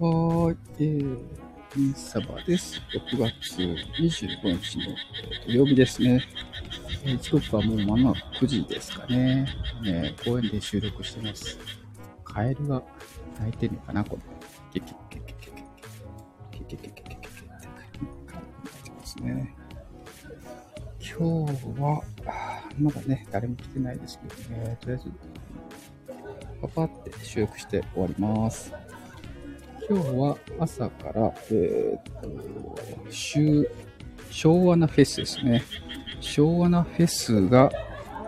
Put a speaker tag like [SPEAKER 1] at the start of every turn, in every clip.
[SPEAKER 1] はーい、えー、インサバです。6月25日の土曜日ですね。えー時刻はもう間もなく9時ですかね。ね公園で収録してます。カエルが鳴いてるのかなこの、ケケケケケケケケケケケケケケケってカエルが鳴いてますね。今日は、あーまだね、誰も来てないですけどね、とりあえず、パパって収録して終わります。今日は朝から、えーっと、週、昭和なフェスですね。昭和なフェスが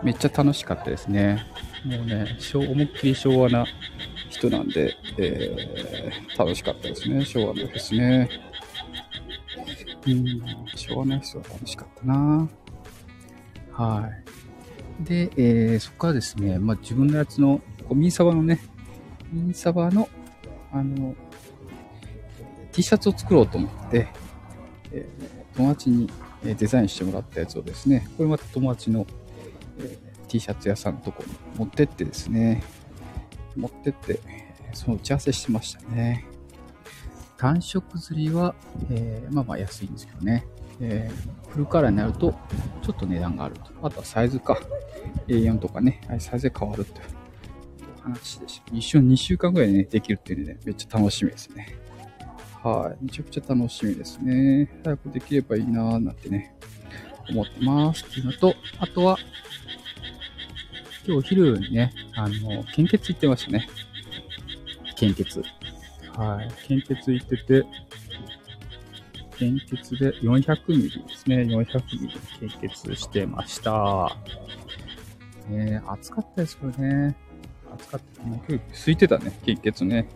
[SPEAKER 1] めっちゃ楽しかったですね。もうね、思いっきり昭和な人なんで、えー楽しかったですね。昭和のフェスね。うん、昭和な人は楽しかったなはい。で、えーそこからですね、まあ、自分のやつの、ミンサバのね、ミンサバの、あの、T シャツを作ろうと思って、えー友達にデザインしてもらったやつをですね、これまた友達の、えー T シャツ屋さんのとこに持ってってですね、持ってって、その打ち合わせしてましたね。単色釣りは、えーまあまあ安いんですけどね、えーフルカラーになるとちょっと値段があると。あとはサイズか、A4 とかね、サイズで変わるという話でした。一緒に2週間ぐらいでね、できるっていうので、めっちゃ楽しみですね。はい。めちゃくちゃ楽しみですね。早くできればいいなーなんてね、思ってます。っていうのと、あとは、今日お昼にね、あの、献血行ってましたね。献血。はい。献血行ってて、献血で400ミリですね。400ミリ献血してました。ね暑かったですこれね。暑かった。もう今日空いてたね。献血ね。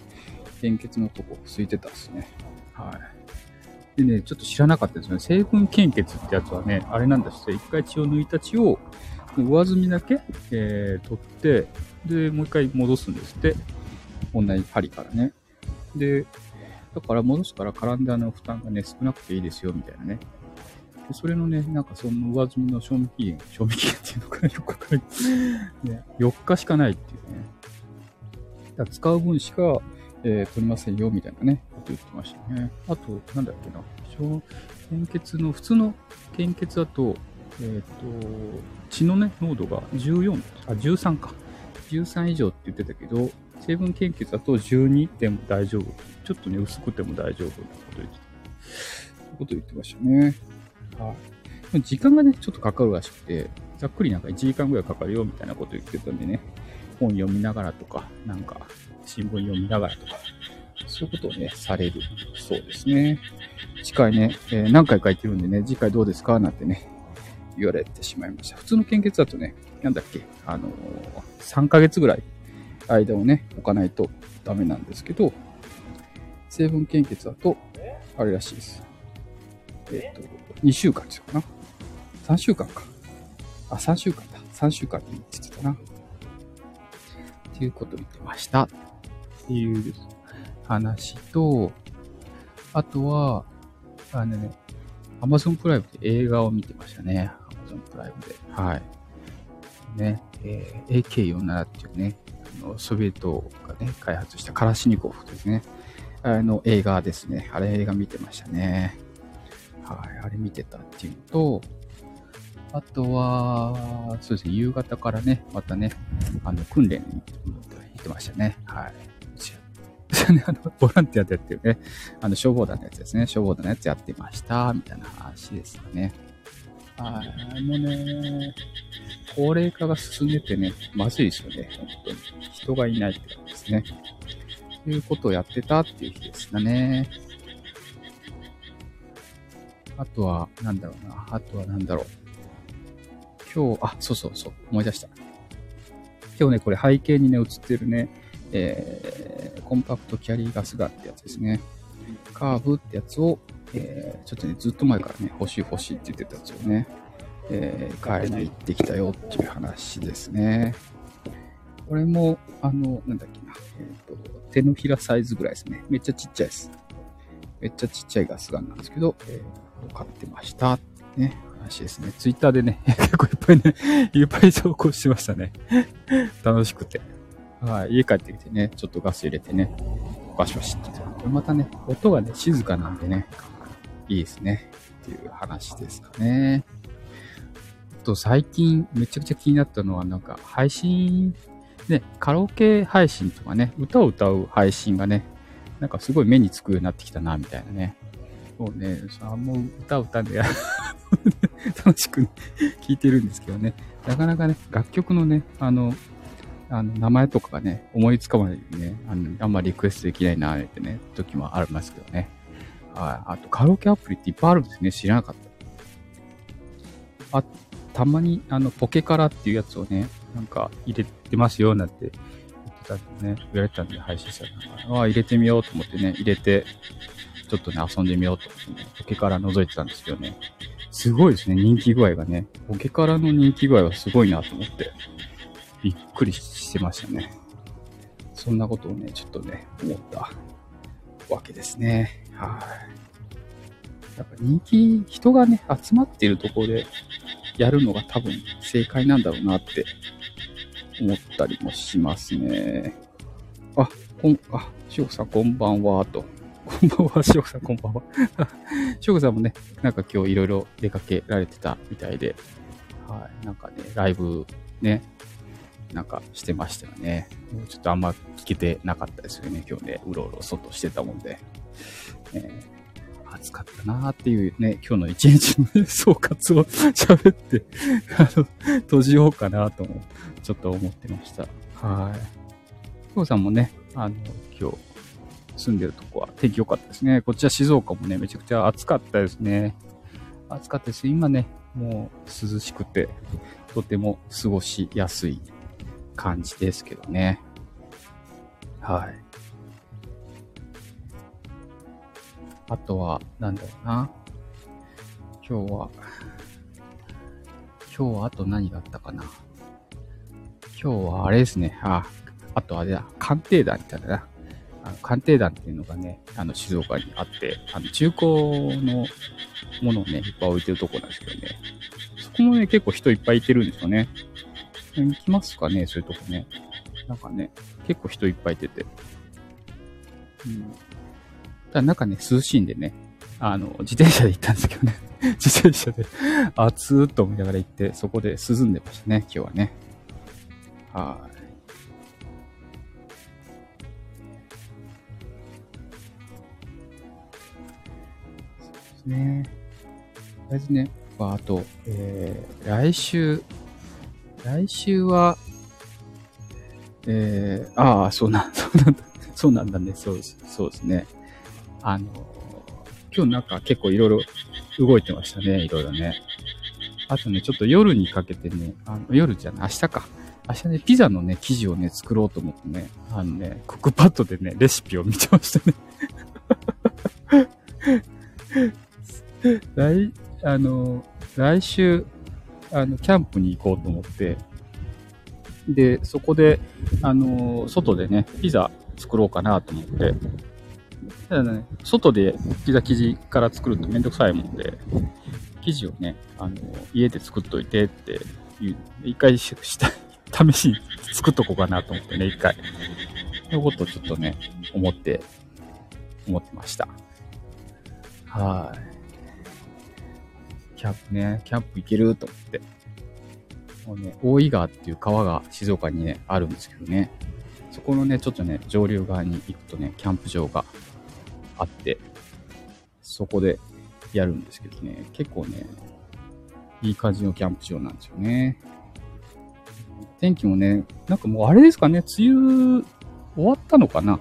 [SPEAKER 1] 献血のとこ空いてたですね。はい。でね、ちょっと知らなかったですね。成分献血ってやつはね、あれなんですよ。一回血を抜いた血を、上澄みだけ、えー取って、で、もう一回戻すんですって。同じ針からね。で、だから戻すから絡んであの負担がね、少なくていいですよ、みたいなね。でそれのね、なんかその上積みの賞味期限、賞味期限っていうのかな、よくわかんない。ね、4日しかないっていうね。使う分しか、えー取りませんよ、みたいなね、こと言ってましたね。あと、なんだっけな、小献血の、普通の献血だと、えっ、と、血のね、濃度が14、あ、13か。13以上って言ってたけど、成分献血だと12でも大丈夫。ちょっとね、薄くても大丈夫なこと言ってた。そういうこと言ってましたね。はい。時間がね、ちょっとかかるらしくて、ざっくりなんか1時間ぐらいかかるよみたいなこと言ってたんでね、本読みながらとか、なんか新聞読みながらとか、そういうことをね、されるそうですね。次回ね、えー何回か言ってるんでね、次回どうですかなんてね、言われてしまいました。普通の献血だとね、なんだっけ、あのー3ヶ月ぐらい間をね、置かないとダメなんですけど、成分献血だと、あれらしいです。えっ、と、2週間っていうのかな ?3 週間か。あ、3週間だ。3週間って言ってたな。っていうことを言ってました。っていう話と、あとは、あのね、Amazon プライムで映画を見てましたね。Amazon プライムで。はい。ね、えー AK47 っていうね、あのソビエトがね、開発したカラシニコフですね。あの映画ですね。あれ映画見てましたね。はい、あれ見てたっていうのと、あとは、そうですね、夕方からね、またね、あの、訓練に行ってましたね。はい。うちねあの、ボランティアでやってるね、あの、消防団のやつですね。消防団のやつやってました、みたいな話ですよね。はい。あのね、高齢化が進んでてね、まずいですよね。本当に。人がいないって感じですね。ということをやってたっていう日でしたね。あとは、なんだろうな。あとはなんだろう。今日、あ、そうそうそう、思い出した。今日ね、これ背景にね、映ってるね、えー、コンパクトキャリーガスガンってやつですね。カーブってやつを、えー、ちょっとね、ずっと前からね、欲しい欲しいって言ってたやつをね、えー、買いに行ってきたよっていう話ですね。これも、あの、なんだっけな、えっ、と、手のひらサイズぐらいですね。めっちゃちっちゃいです。めっちゃちっちゃいガスガンなんですけど、えー、買ってました。ね、話ですね。ツイッターでね、結構いっぱいね、いっぱい投稿してましたね。楽しくて。はい、家帰ってきてね、ちょっとガス入れてね、バシバシってこれまたね、音がね、静かなんでね、いいですね。っていう話ですかね。あと最近めちゃくちゃ気になったのはなんか配信、ね、カラオケ配信とかね、歌を歌う配信がね、なんかすごい目につくようになってきたな、みたいなね。そうね、さもう歌を歌うんで 楽しく、聴いてるんですけどね。なかなかね、楽曲のね、あの、あの、名前とかがね、思いつかないでね、あの、あんまりリクエストできないな、ってね、時もありますけどね。はい。あと、カラオケアプリっていっぱいあるんですね。知らなかった。あ、たまに、あの、ポケカラっていうやつをね、なんか入れてますよ、なんて言ってたんでね、言われたんで配信したら、ああ、入れてみようと思ってね、入れて、ちょっとね、遊んでみようと思ってね、ポケカラ覗いてたんですけどね、すごいですね、人気具合がね。ポケカラの人気具合はすごいなと思って、びっくりしてましたね。そんなことをね、ちょっとね、思ったわけですね。はい。やっぱ人気、人がね、集まっているところでやるのが多分正解なんだろうなって思ったりもしますね。あ、こん、あ、しおさんこんばんは、と。こんばんは、しおさんこんばんは。しおさんもね、なんか今日いろいろ出かけられてたみたいで、はい、なんかね、ライブね、なんかしてましたよね。ちょっとあんま聞けてなかったですよね、今日ね、うろうろ外してたもんで。えー、暑かったなーっていうね、今日の一日の、総括を喋って、あの、閉じようかなとも、ちょっと思ってました。はい。きょうさんもね、あの、今日、住んでるとこは天気良かったですね。こっちは静岡もね、めちゃくちゃ暑かったですね。暑かったです。今ね、もう涼しくて、とても過ごしやすい感じですけどね。はい。あとは、なんだろうな。今日は、今日はあと何があったかな。今日はあれですね。あ、あとあれだ。鑑定団ってあるな。あの鑑定団っていうのがね、あの、静岡にあって、あの、中古のものをね、いっぱい置いてるとこなんですけどね。そこもね、結構人いっぱいいてるんですよね。行きますかね、そういうとこね。なんかね、結構人いっぱいいて。うん。ただ中ね、涼しいんでね、あの、自転車で行ったんですけどね。自転車で暑ーっと思いながら行って、そこで涼んでましたね、今日はね。はい。そうですね。とりあえずね、あと、えー、来週、来週は、えー、ああ、そうなん、そうなんだ、そうなんだね、そうです、そうですね。あの、今日なんか結構いろいろ動いてましたね、いろいろね。あとね、ちょっと夜にかけてね、あの夜じゃない、明日か。明日ね、ピザのね、生地をね、作ろうと思ってね、あのね、クックパッドでね、レシピを見てましたね。来、あの、来週、あの、キャンプに行こうと思って、で、そこで、あの、外でね、ピザ作ろうかなと思って、ただね、外でピザ生地から作るとめんどくさいもんで、生地をね、あの、家で作っといてっていう、一回しした、試しに作っとこうかなと思ってね、一回。そういうことをちょっとね、思って、思ってました。はい。キャンプね、キャンプ行けると思って。もうね、大井川っていう川が静岡にね、あるんですけどね。そこのね、ちょっとね、上流側に行くとね、キャンプ場があって、そこでやるんですけどね、結構ね、いい感じのキャンプ場なんですよね。天気もね、なんかもうあれですかね、梅雨終わったのかな？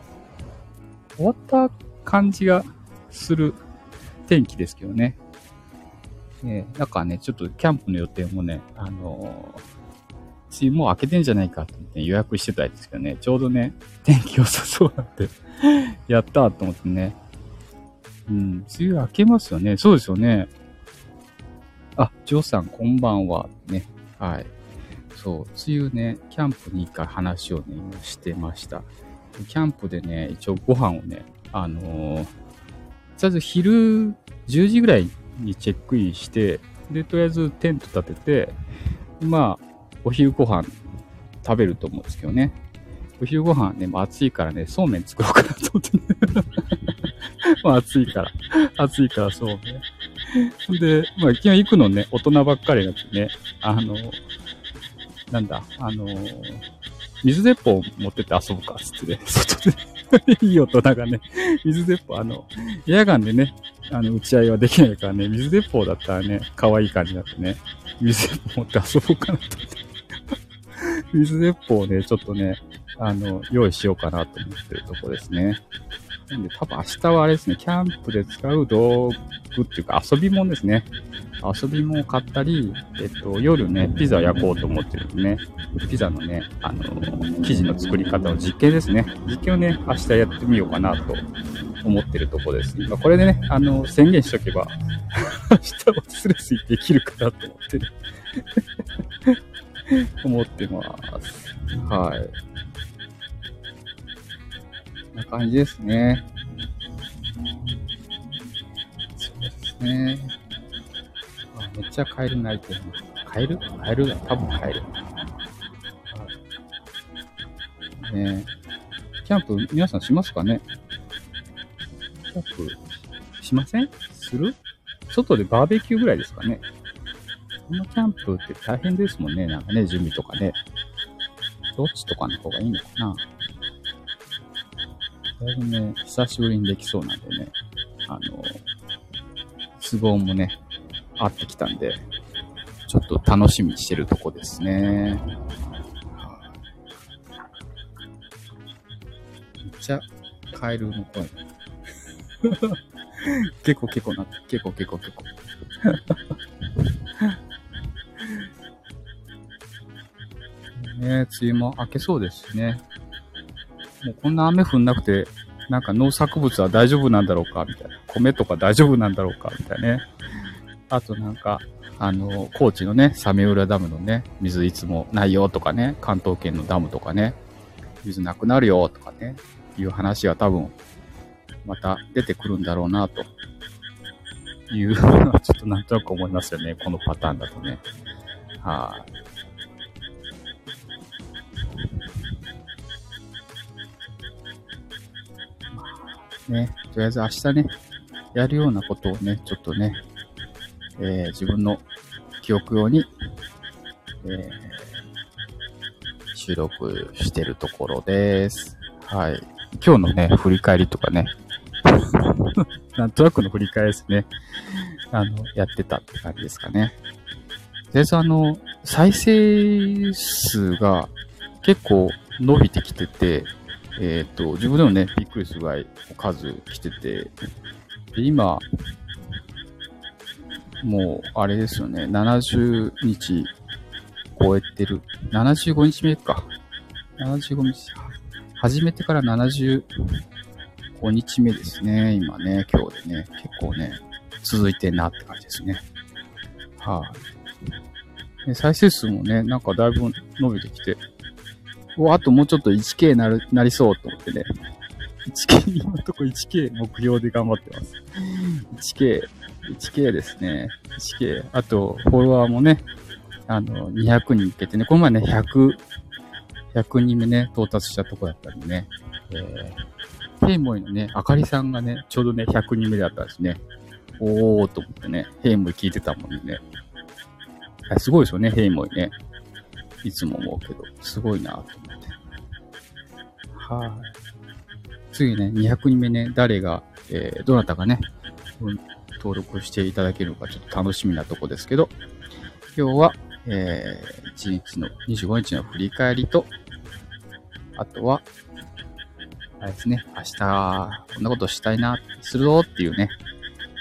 [SPEAKER 1] 終わった感じがする天気ですけどね。ね、なんかね、ちょっとキャンプの予定もね、あのー、梅雨もう明けてんじゃないかって、ね、予約してたんですけどね、ちょうどね、天気良さそうなんで やったと思ってね、うん、梅雨明けますよね。そうですよね。あ、ジョーさん、こんばんは。ね。はい。そう、梅雨ね、キャンプに行か話をね、今してました。キャンプでね、一応ご飯をね、あのー、とりあえず昼10時ぐらいにチェックインして、で、とりあえずテント立てて、まあ、お昼ご飯食べると思うんですけどね。お昼ご飯ね、もう暑いからね、そうめん作ろうかなと思ってね まあ暑いから。暑いからそうね。で、まあ基本行くのね、大人ばっかりになってね、あの、なんだ、あの、水鉄砲持ってって遊ぶか、つってね、外で。いい大人がね、水鉄砲、あの、エアガンでね、あの、打ち合いはできないからね、水鉄砲だったらね、可愛い感じになってね、水鉄砲持って遊ぼうかなと思って。水鉄砲をね、ちょっとね、あの、用意しようかなと思ってるとこですね。なんで多分明日はあれですね、キャンプで使う道具っていうか遊び物ですね。遊び物を買ったり、えっと、夜ね、ピザ焼こうと思ってるんでね、ピザのね、あの、生地の作り方の実験ですね。実験をね、明日やってみようかなと思ってるとこです。まあ、これでね、あの、宣言しとけば、明日はスレスできるかなと思ってね 思ってます。はい。な感じですね。そうですね。あめっちゃカエル鳴いてる。カエル？カエル？が多分カエル。ねキャンプ皆さんしますかね？キャンプしません？する？外でバーベキューぐらいですかねこのキャンプって大変ですもんね。なんかね、準備とかね。どっちとかの方がいいのかなだいぶね、久しぶりにできそうなんでね、あの、都合もね、合ってきたんで、ちょっと楽しみにしてるとこですね。めっちゃカエルの声。結構結構な、結構結構結構。ね梅雨も明けそうですしね。もうこんな雨降んなくて、なんか農作物は大丈夫なんだろうかみたいな。米とか大丈夫なんだろうかみたいなね。あとなんか、あの、高知のね、サメ浦ダムのね、水いつもないよとかね、関東圏のダムとかね、水なくなるよとかね、いう話が多分、また出てくるんだろうな、というのはちょっとなんとなく思いますよね、このパターンだとね。はい、ね、とりあえず明日ね、やるようなことをね、ちょっとね、えー、自分の記憶用に、えー、収録してるところです。はい。今日のね、振り返りとかね、なんとなくの振り返りですね。あの、やってたって感じですかね。とりあえずあの、再生数が結構伸びてきてて、えっ、ー、と、自分でもね、びっくりするぐらい数来てて、で今、もう、あれですよね、70日超えてる。75日目か。75日。始めてから75日目ですね。今ね、今日でね、結構ね、続いてんなって感じですね。はい、あ、再生数もね、なんかだいぶ伸びてきて、あともうちょっと 1K なる、なりそうと思ってね。1K、今のとこ 1K 目標で頑張ってます。1K、1K ですね。1K。あと、フォロワーもね、あの、200人いけてね、この前ね、100、100人目ね、到達したとこだったんでね、えー、ヘイモイのね、あかりさんがね、ちょうどね、100人目だったんですね。おーと思ってね、ヘイモイ聞いてたもんね。すごいですよね、ヘイモイね。いつも思うけど、すごいなと思って。はい。次ね、200人目ね、誰が、えー、どなたがね、登録していただけるのかちょっと楽しみなとこですけど、今日は、えー、1日の、25日の振り返りと、あとは、あれですね、明日、こんなことしたいな、するぞっていうね、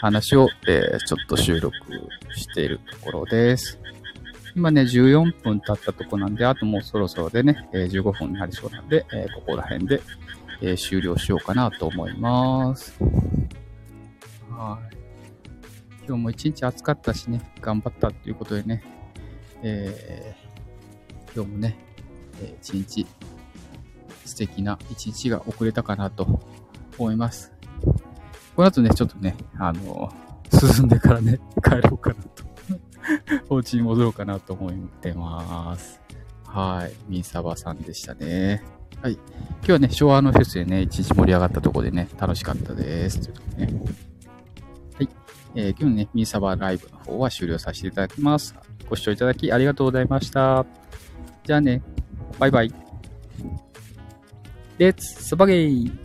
[SPEAKER 1] 話を、えー、ちょっと収録しているところです。今ね、14分経ったとこなんで、あともうそろそろでね、え、15分になりそうなんで、え、ここら辺で、え、終了しようかなと思います。はい。今日も一日暑かったしね、頑張ったっていうことでね、えー、今日もね、え一日素敵な一日が遅れたかなと思います。この後ね、ちょっとね、あの、進んでからね、帰ろうかなと お家に戻ろうかなと思ってます。はい。ミンサバさんでしたね。はい。今日はね、昭和のフェスでね、一日盛り上がったとこでね、楽しかったです。ということでね。はい。えー今日のね、ミサバライブの方は終了させていただきます。ご視聴いただきありがとうございました。じゃあね、バイバイ。レッツスパゲイ